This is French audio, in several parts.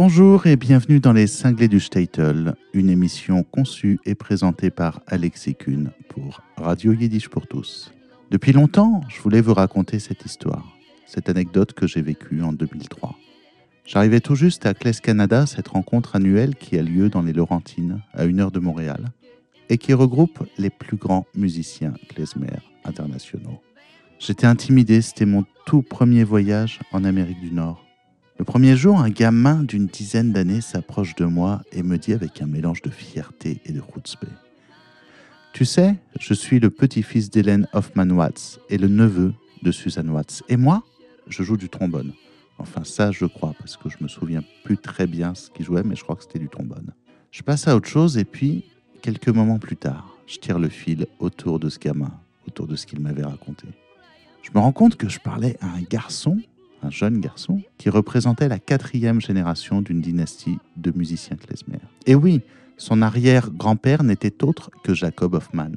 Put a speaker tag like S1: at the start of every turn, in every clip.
S1: Bonjour et bienvenue dans Les Cinglés du Statel, une émission conçue et présentée par Alexis Kuhn pour Radio Yiddish pour tous. Depuis longtemps, je voulais vous raconter cette histoire, cette anecdote que j'ai vécue en 2003. J'arrivais tout juste à Claes Canada, cette rencontre annuelle qui a lieu dans les Laurentines, à une heure de Montréal, et qui regroupe les plus grands musiciens klezmer internationaux. J'étais intimidé, c'était mon tout premier voyage en Amérique du Nord. Le premier jour, un gamin d'une dizaine d'années s'approche de moi et me dit avec un mélange de fierté et de chutzpah. Tu sais, je suis le petit-fils d'Hélène Hoffman-Watts et le neveu de Suzanne Watts. Et moi, je joue du trombone. Enfin, ça, je crois, parce que je me souviens plus très bien ce qu'il jouait, mais je crois que c'était du trombone. Je passe à autre chose et puis, quelques moments plus tard, je tire le fil autour de ce gamin, autour de ce qu'il m'avait raconté. Je me rends compte que je parlais à un garçon un jeune garçon, qui représentait la quatrième génération d'une dynastie de musiciens klezmer. Et oui, son arrière-grand-père n'était autre que Jacob Hoffman,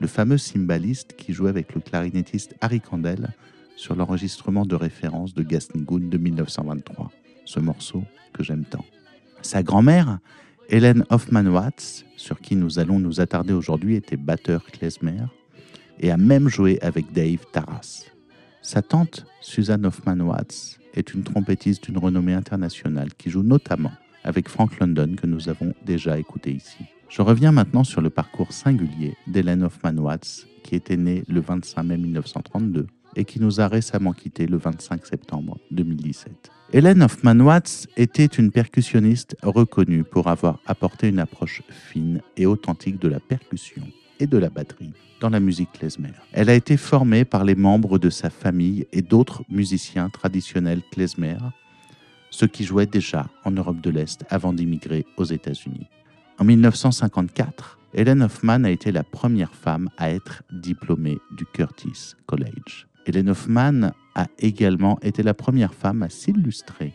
S1: le fameux cymbaliste qui jouait avec le clarinettiste Harry Kandel sur l'enregistrement de référence de Gasnigoon de 1923, ce morceau que j'aime tant. Sa grand-mère, Hélène Hoffman-Watts, sur qui nous allons nous attarder aujourd'hui, était batteur klezmer et a même joué avec Dave Taras. Sa tante, Suzanne Hoffman-Watts, est une trompettiste d'une renommée internationale qui joue notamment avec Frank London que nous avons déjà écouté ici. Je reviens maintenant sur le parcours singulier d'Hélène Hoffman-Watts, qui était née le 25 mai 1932 et qui nous a récemment quittés le 25 septembre 2017. Hélène Hoffman-Watts était une percussionniste reconnue pour avoir apporté une approche fine et authentique de la percussion de la batterie dans la musique klezmer. Elle a été formée par les membres de sa famille et d'autres musiciens traditionnels klezmer, ceux qui jouaient déjà en Europe de l'Est avant d'immigrer aux États-Unis. En 1954, Helen Hoffman a été la première femme à être diplômée du Curtis College. Helen Hoffman a également été la première femme à s'illustrer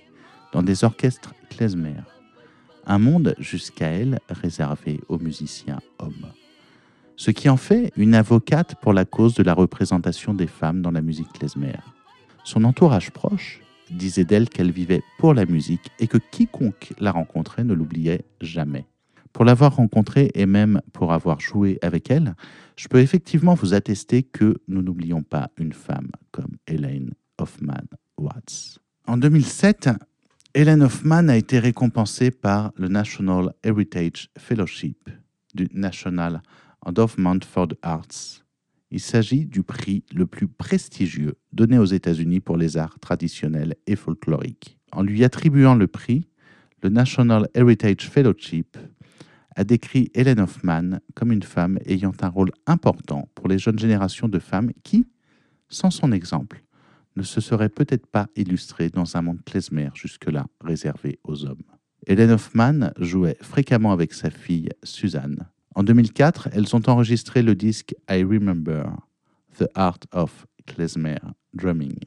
S1: dans des orchestres klezmer, un monde jusqu'à elle réservé aux musiciens hommes ce qui en fait une avocate pour la cause de la représentation des femmes dans la musique klezmer. Son entourage proche disait d'elle qu'elle vivait pour la musique et que quiconque la rencontrait ne l'oubliait jamais. Pour l'avoir rencontrée et même pour avoir joué avec elle, je peux effectivement vous attester que nous n'oublions pas une femme comme Elaine Hoffman Watts. En 2007, Helen Hoffman a été récompensée par le National Heritage Fellowship du National For the Arts. Il s'agit du prix le plus prestigieux donné aux États-Unis pour les arts traditionnels et folkloriques. En lui attribuant le prix, le National Heritage Fellowship a décrit Helen Hoffman comme une femme ayant un rôle important pour les jeunes générations de femmes qui, sans son exemple, ne se seraient peut-être pas illustrées dans un monde klezmer jusque-là réservé aux hommes. Helen Hoffman jouait fréquemment avec sa fille Suzanne, en 2004, elles ont enregistré le disque I Remember, The Art of Klezmer Drumming.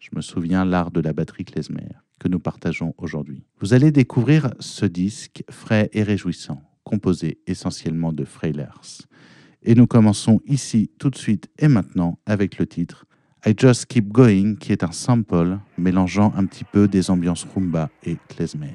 S1: Je me souviens l'art de la batterie klezmer que nous partageons aujourd'hui. Vous allez découvrir ce disque frais et réjouissant, composé essentiellement de Freilers. Et nous commençons ici tout de suite et maintenant avec le titre I Just Keep Going, qui est un sample mélangeant un petit peu des ambiances rumba et klezmer.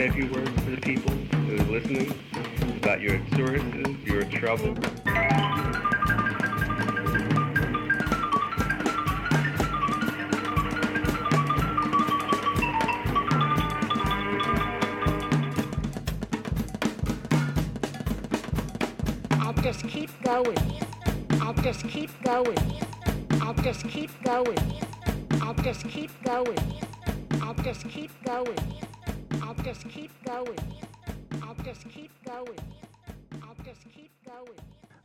S2: Say a few words to the people who are listening about your sources, your trouble?
S1: I'll just keep going. I'll just keep going. I'll just keep going. I'll just keep going. I'll just keep going. I'll just keep going. I'll just keep going. I'll just keep going.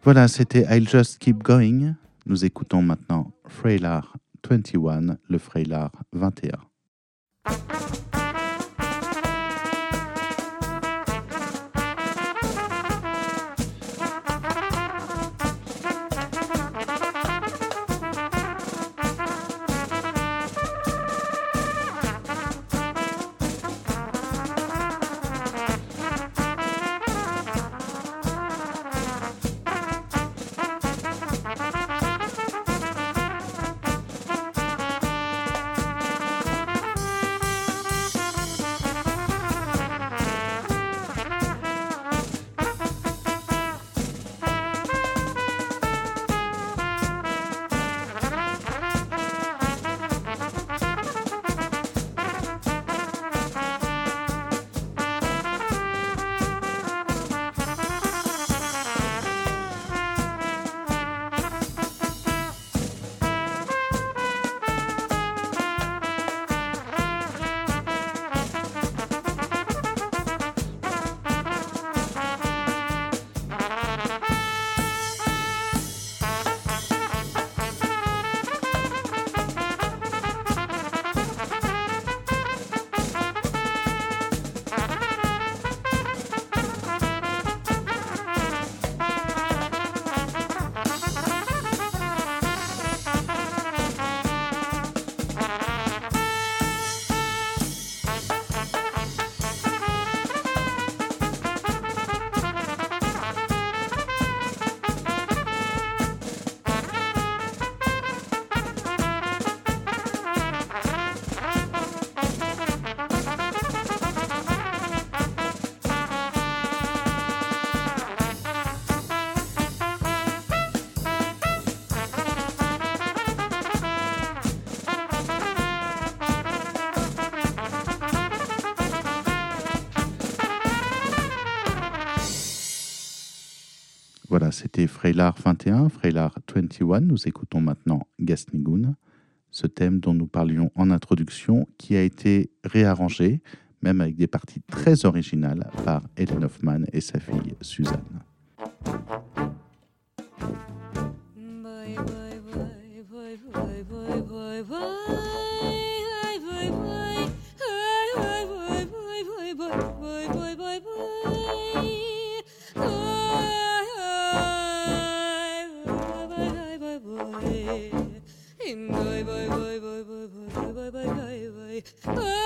S3: Voilà, c'était I'll Just Keep Going. Nous écoutons maintenant Freylar 21, le Freylar 21. C'était 21, Freylard 21. Nous écoutons maintenant Gasnigoun, ce thème dont nous parlions en introduction, qui a été réarrangé, même avec des parties très originales, par Helen Hoffman et sa fille Suzanne. Uh.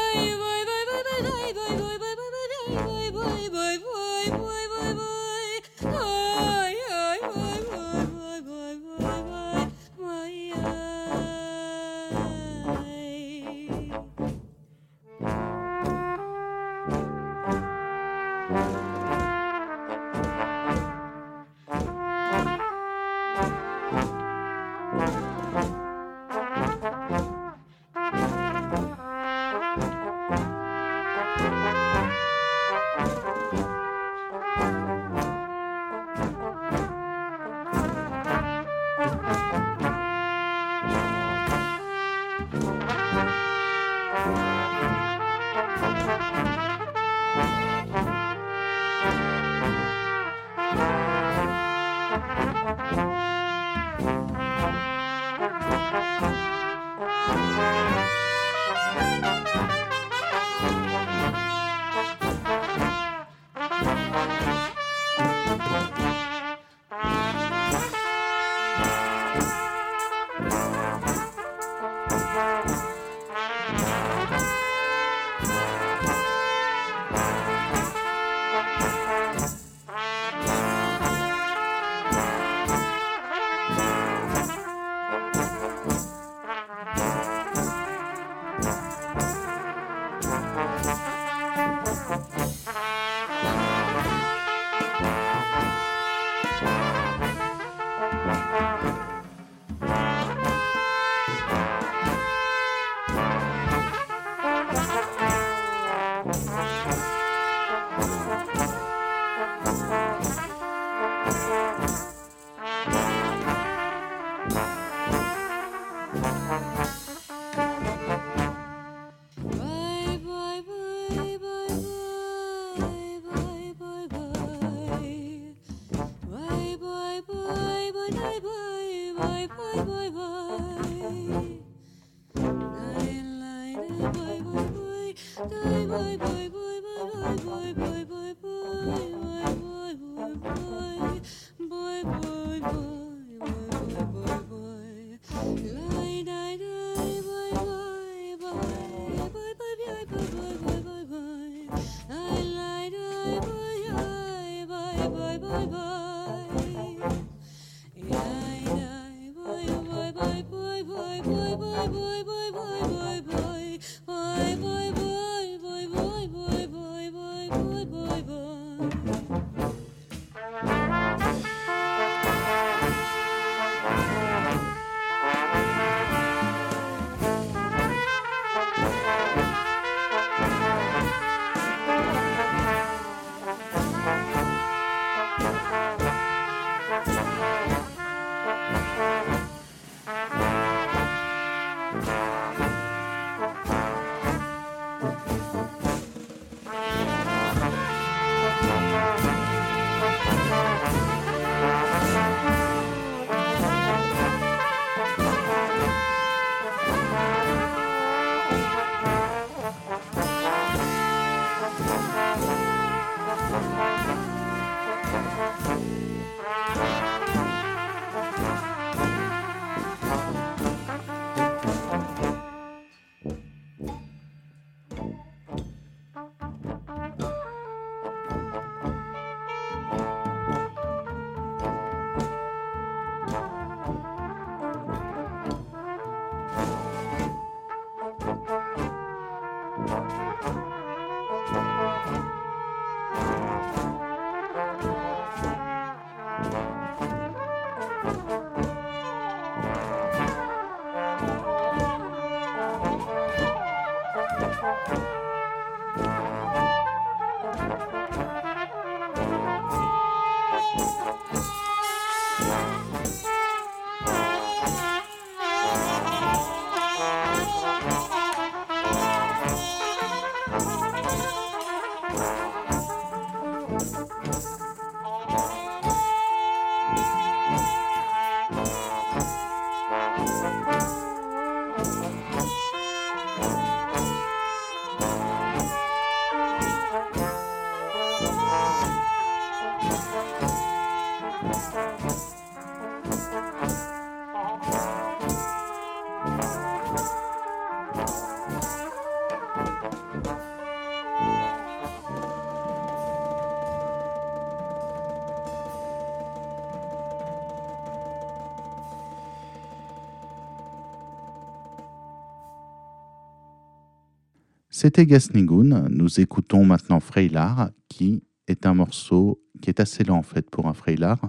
S1: C'était Gasnigoon. Nous écoutons maintenant Freylar, qui est un morceau qui est assez lent en fait pour un Freylar.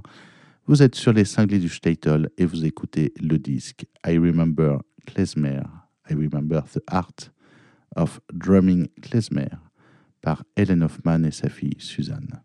S1: Vous êtes sur les cinglés du Statel et vous écoutez le disque I Remember Klezmer, I Remember the Art of Drumming Klezmer par Helen Hoffman et sa fille Suzanne.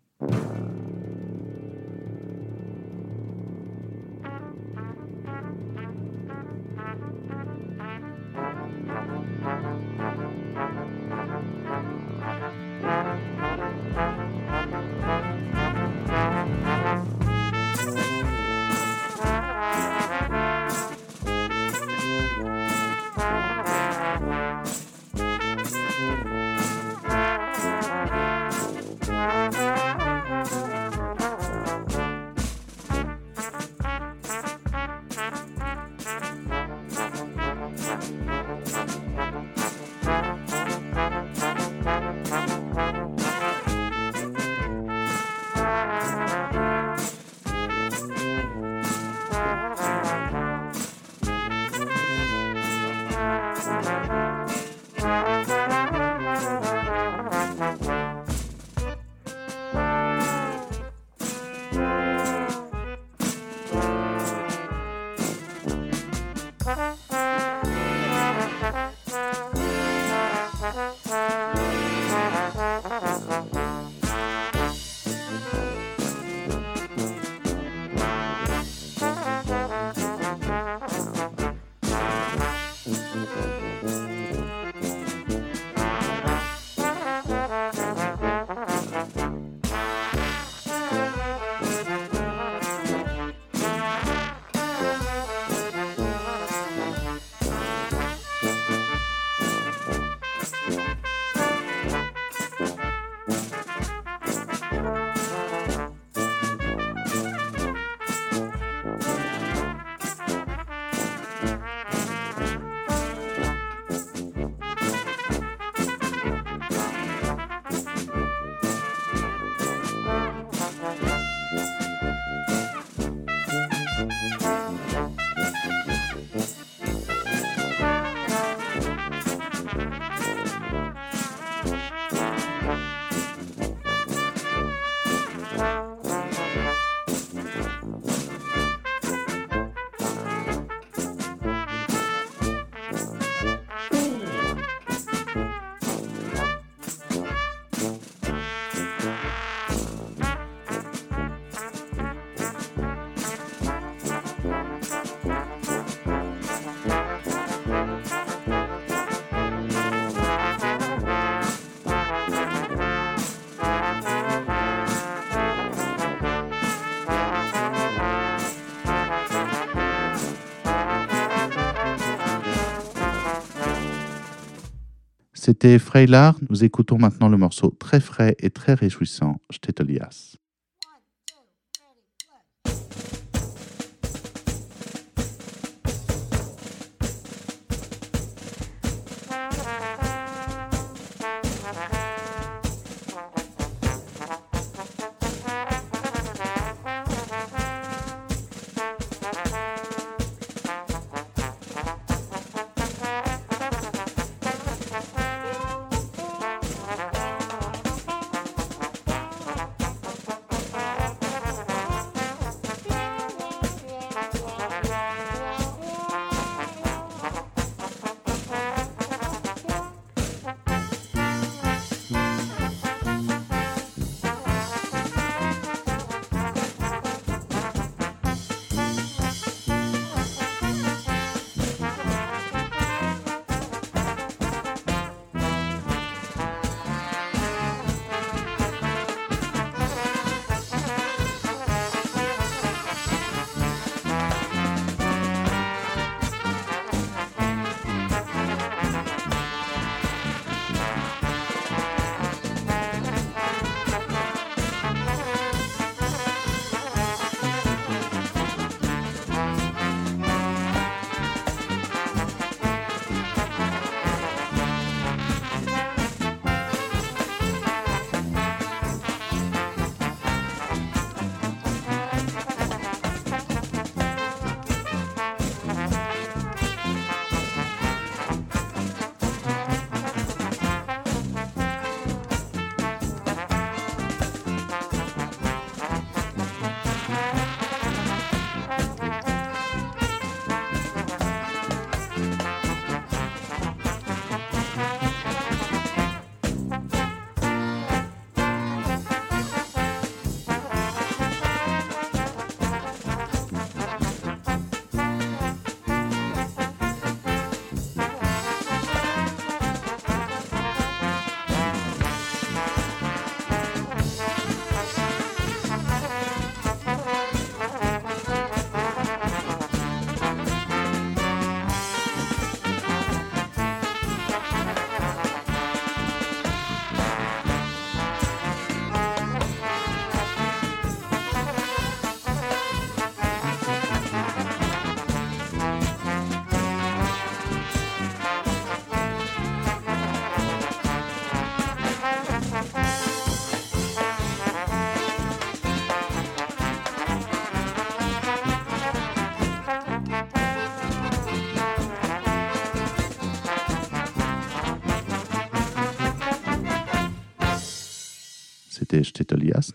S1: C'était Freilard. Nous écoutons maintenant le morceau très frais et très réjouissant, Stetelias.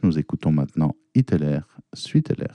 S1: Nous écoutons maintenant Iteler, Suiteler.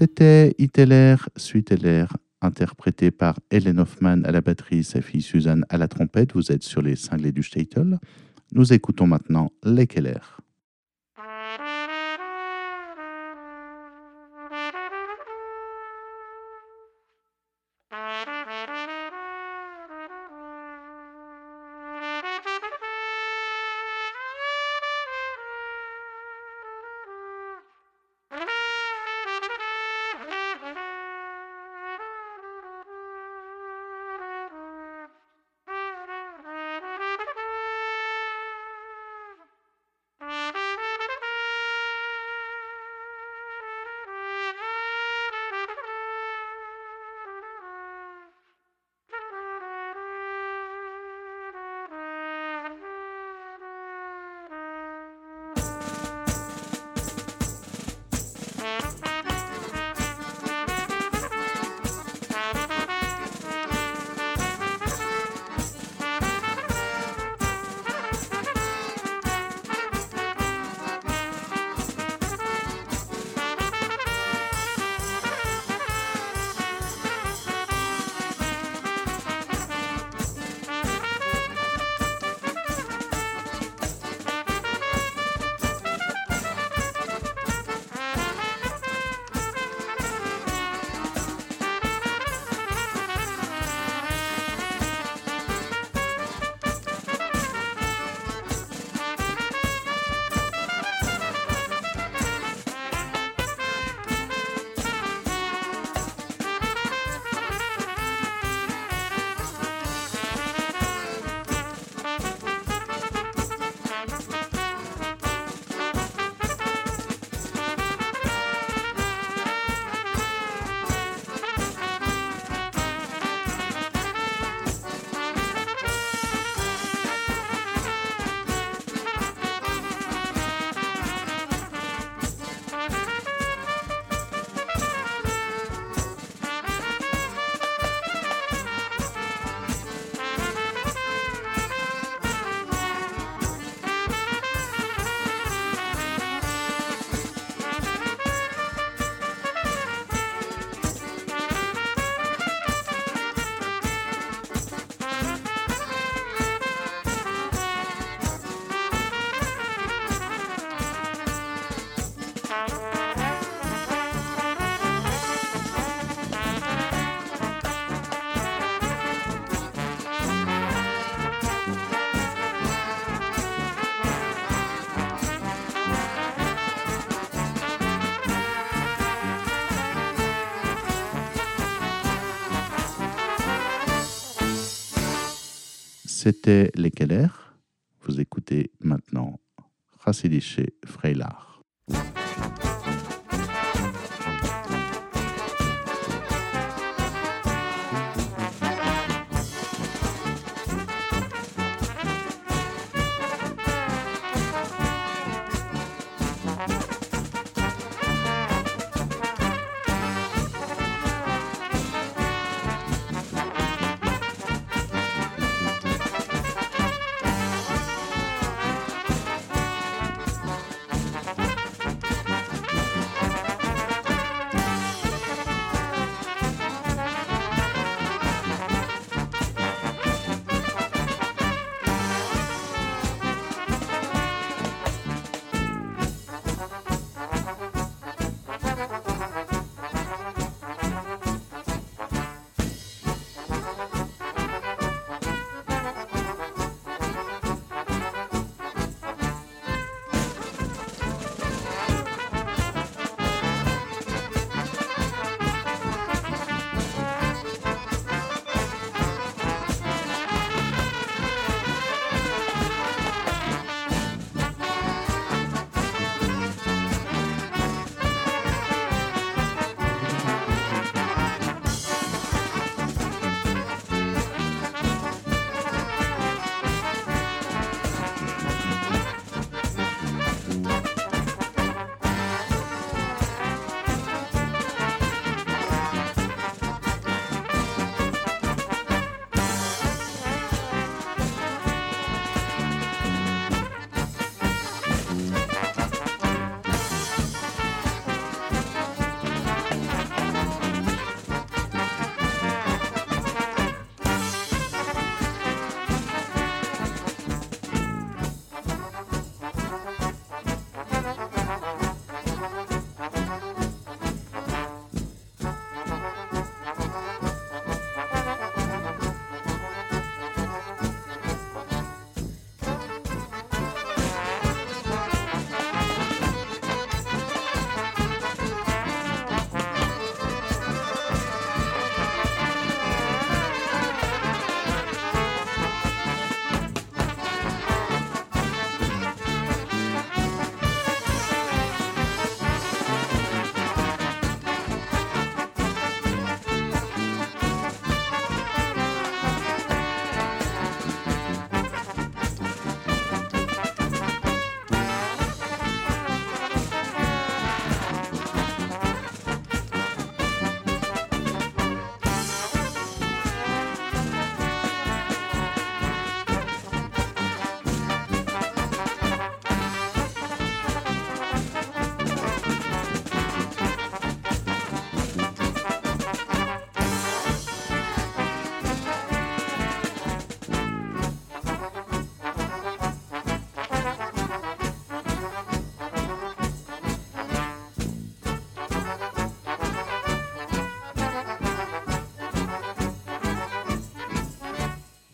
S1: C'était Iteller, Suiteller, interprété par Helen Hoffman à la batterie, sa fille Suzanne à la trompette. Vous êtes sur les cinglés du Statel. Nous écoutons maintenant les Keller. C'était les Keller. Vous écoutez maintenant Rassidiche Freilar.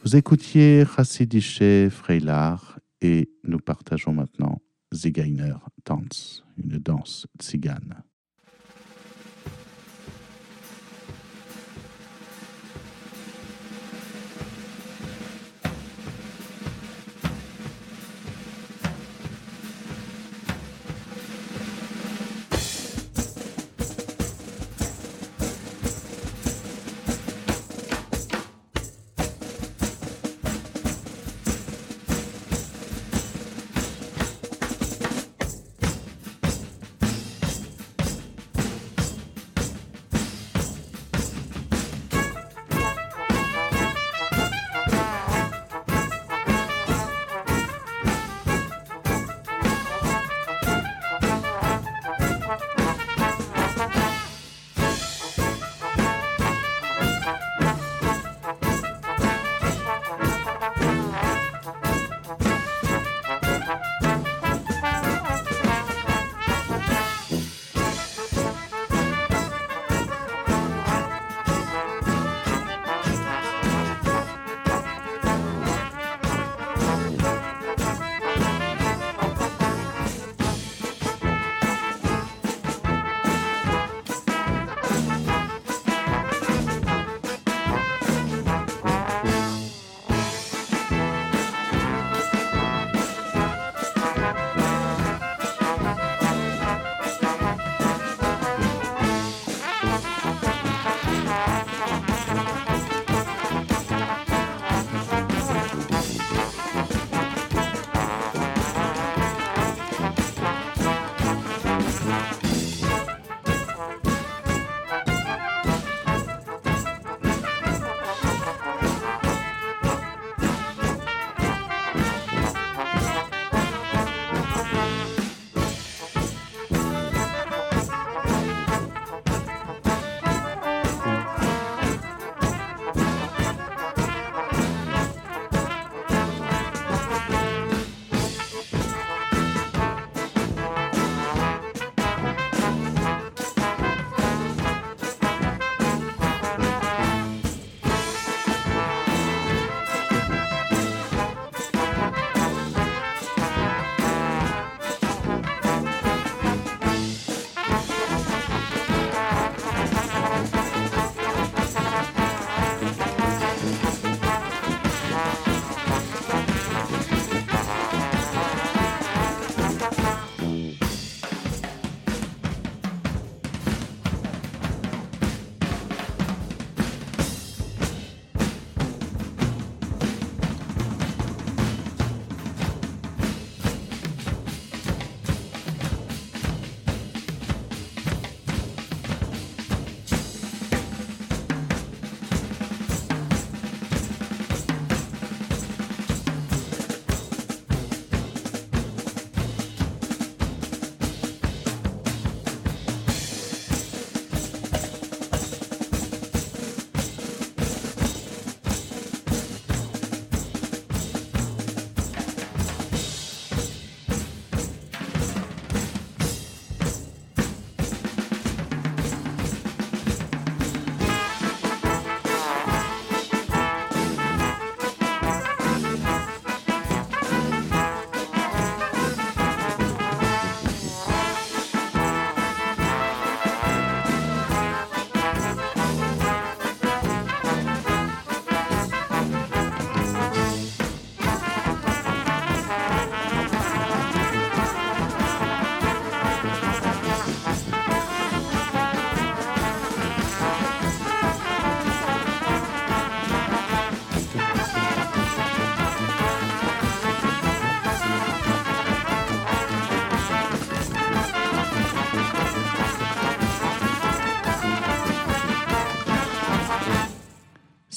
S1: Vous écoutiez Chassidische Freilar et nous partageons maintenant Zigeiner Tanz, une danse tzigane.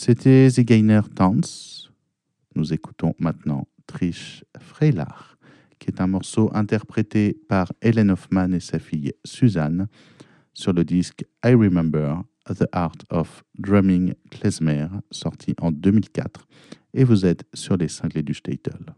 S1: C'était Zigeiner Tanz. Nous écoutons maintenant Trish Freilar, qui est un morceau interprété par Helen Hoffman et sa fille Suzanne sur le disque I Remember The Art of Drumming Klezmer, sorti en 2004. Et vous êtes sur les cinglés du Statel.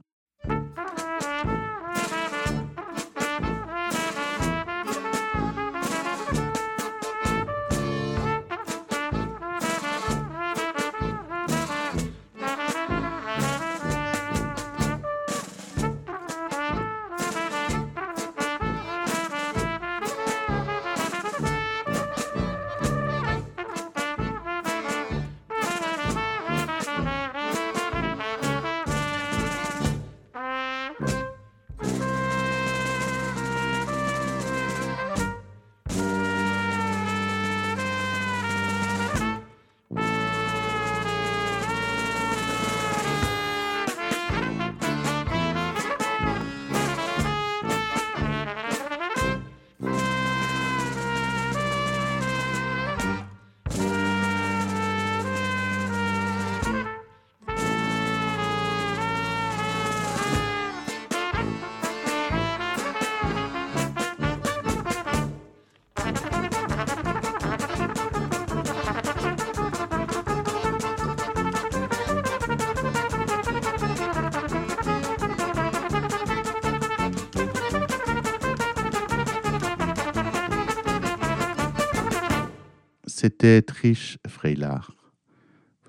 S1: C'était Trish Freilard.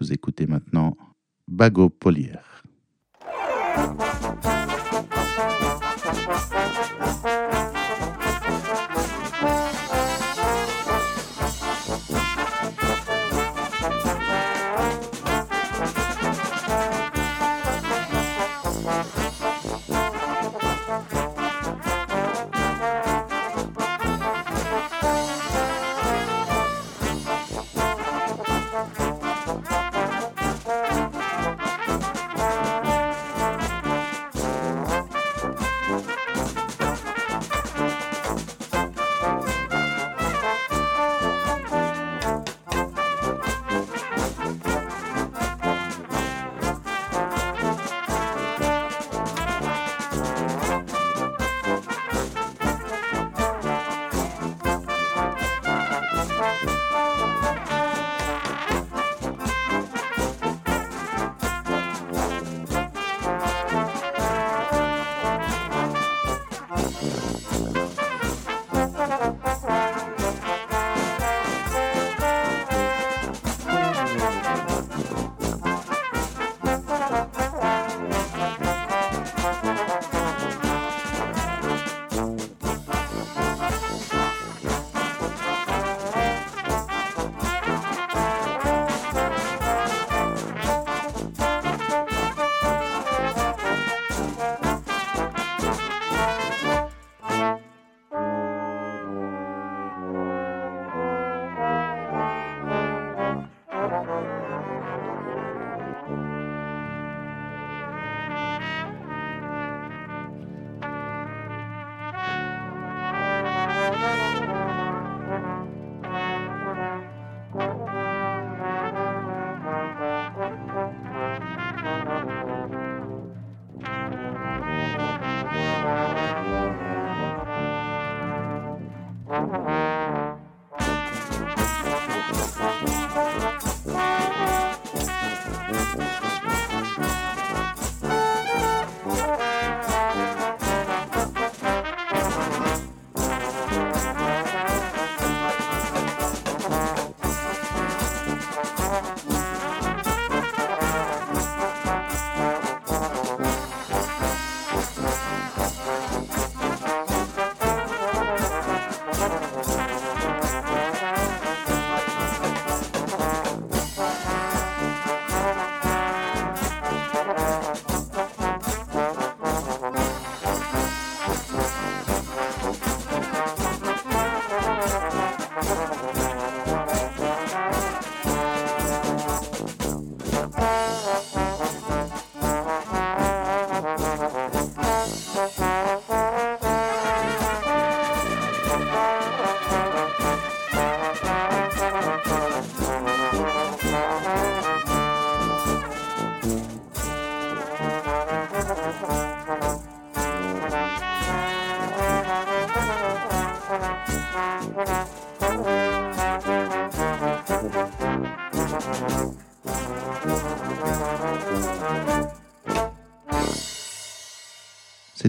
S1: Vous écoutez maintenant Bago Polière.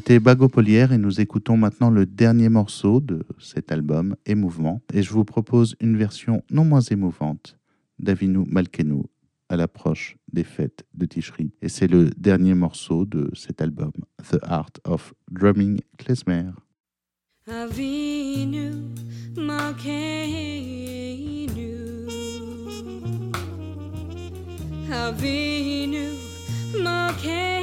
S1: C'était Bago Polière et nous écoutons maintenant le dernier morceau de cet album, Émouvement. Et je vous propose une version non moins émouvante d'Avinu Malkenou à l'approche des fêtes de Tishri. Et c'est le dernier morceau de cet album, The Art of Drumming Klezmer.
S3: Avinu Malkeinu Avinu Malkeinu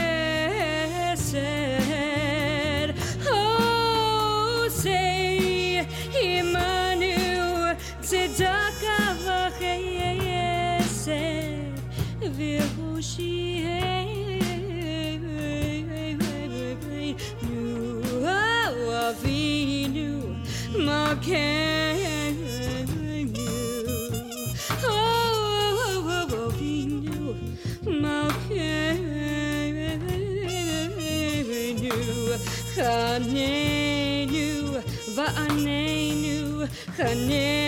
S3: Hanenu, Va'anenu, Hanenu.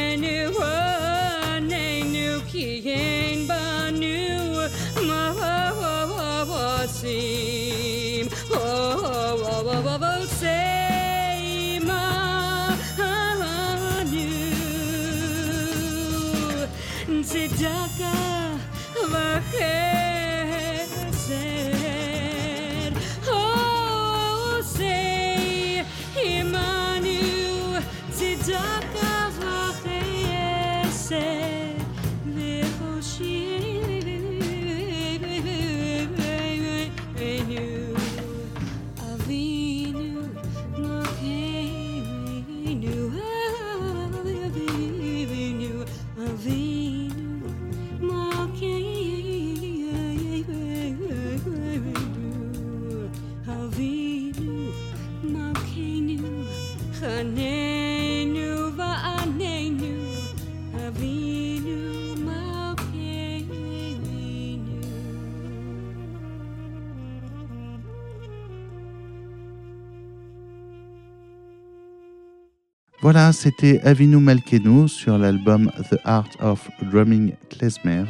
S1: C'était Avinu Malkenu sur l'album The Art of Drumming Klezmer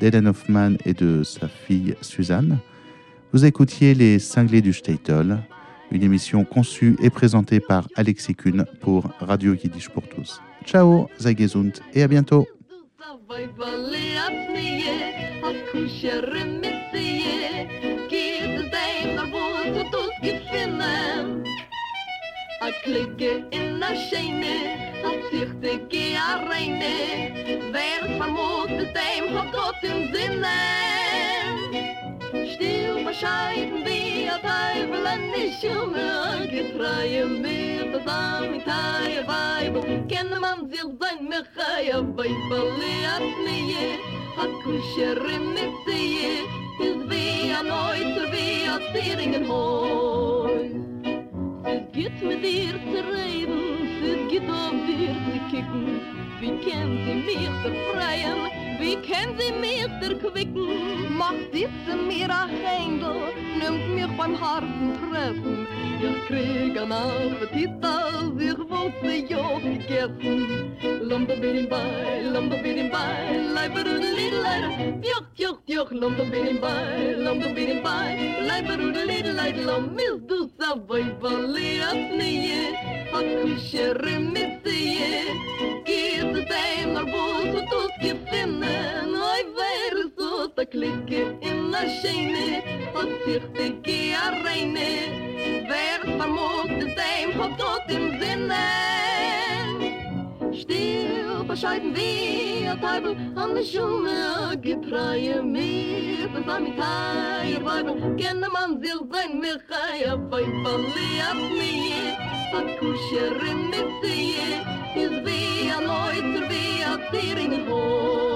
S1: d'Ellen Hoffman et de sa fille Suzanne. Vous écoutiez Les Cinglés du Statel, une émission conçue et présentée par Alexis Kuhn pour Radio Yiddish pour tous. Ciao, Zagezunt et à bientôt.
S4: A klikke in a shene, a zichte ge a reine, wer vermut mit dem hat Gott im Sinne. Still bescheiden wie a Teufel an die Schumme, getreue mir das Amitaie Weibel, kenne man sich sein Mechaia Weibel, leert nie, a kushere mit sie, is wie a Neuter, wie a Zieringenhäus. Es geht mit dir zu reden, es geht auf dir zu kicken. Wie kennt sie mich befreien, wie kennt sie mich erquicken? Macht diese mir a Händel, nimmt mich beim harten Treffen. Ich krieg an Appetit, als ich wollte ja gegessen. Lomba bin bei, lomba bin bei, leiber und lidler. Joch, joch, joch, lomba bin bei, lomba bin bei, leiber und lidler. Lom mis du sa vai valias nie, a kushere mitzie. Gib es dem naar bos och du ska men oi wer so da klicke in na scheine und sich de gea reine. Wer vermut de sein hat dort im sinne. Still bescheiden wir, Teufel, an der Schumme, getreue mir, das war mit Weibel, kenne man sich sein, mir Heier, bei Verliert mir, hat Kuscherin mit Sie, ist wie ein wie.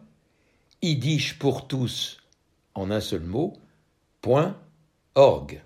S5: www.yiddishpourtous en un seul mot, point org.